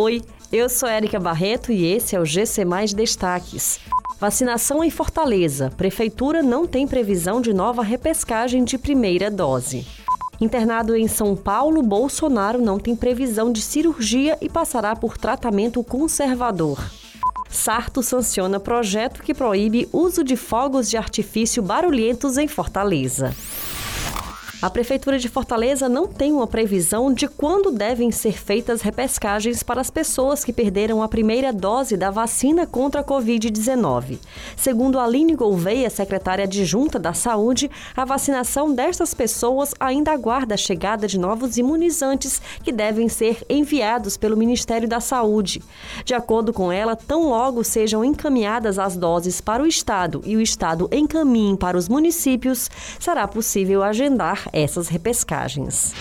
Oi, eu sou Érica Barreto e esse é o GC Mais Destaques. Vacinação em Fortaleza. Prefeitura não tem previsão de nova repescagem de primeira dose. Internado em São Paulo, Bolsonaro não tem previsão de cirurgia e passará por tratamento conservador. Sarto sanciona projeto que proíbe uso de fogos de artifício barulhentos em Fortaleza. A Prefeitura de Fortaleza não tem uma previsão de quando devem ser feitas repescagens para as pessoas que perderam a primeira dose da vacina contra a Covid-19. Segundo Aline Gouveia, secretária adjunta da Saúde, a vacinação destas pessoas ainda aguarda a chegada de novos imunizantes que devem ser enviados pelo Ministério da Saúde. De acordo com ela, tão logo sejam encaminhadas as doses para o Estado e o Estado encaminhe para os municípios, será possível agendar essas repescagens.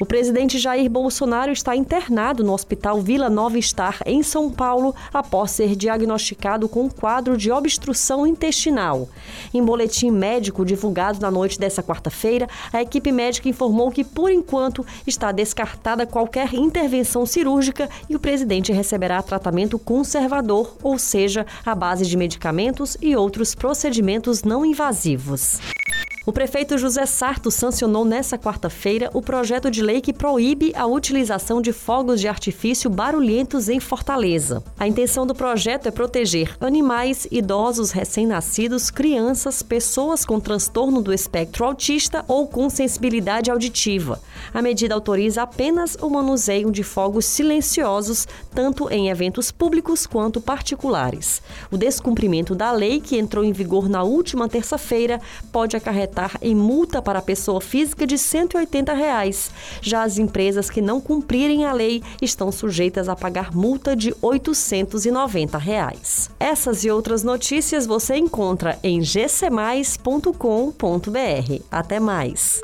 O presidente Jair Bolsonaro está internado no Hospital Vila Nova Star, em São Paulo, após ser diagnosticado com um quadro de obstrução intestinal. Em boletim médico divulgado na noite desta quarta-feira, a equipe médica informou que, por enquanto, está descartada qualquer intervenção cirúrgica e o presidente receberá tratamento conservador, ou seja, à base de medicamentos e outros procedimentos não invasivos. O prefeito José Sarto sancionou nesta quarta-feira o projeto de lei que proíbe a utilização de fogos de artifício barulhentos em Fortaleza. A intenção do projeto é proteger animais, idosos recém-nascidos, crianças, pessoas com transtorno do espectro autista ou com sensibilidade auditiva. A medida autoriza apenas o manuseio de fogos silenciosos, tanto em eventos públicos quanto particulares. O descumprimento da lei, que entrou em vigor na última terça-feira, pode acarretar acarretar em multa para a pessoa física de 180 reais. Já as empresas que não cumprirem a lei estão sujeitas a pagar multa de 890 reais. Essas e outras notícias você encontra em gcmais.com.br. Até mais.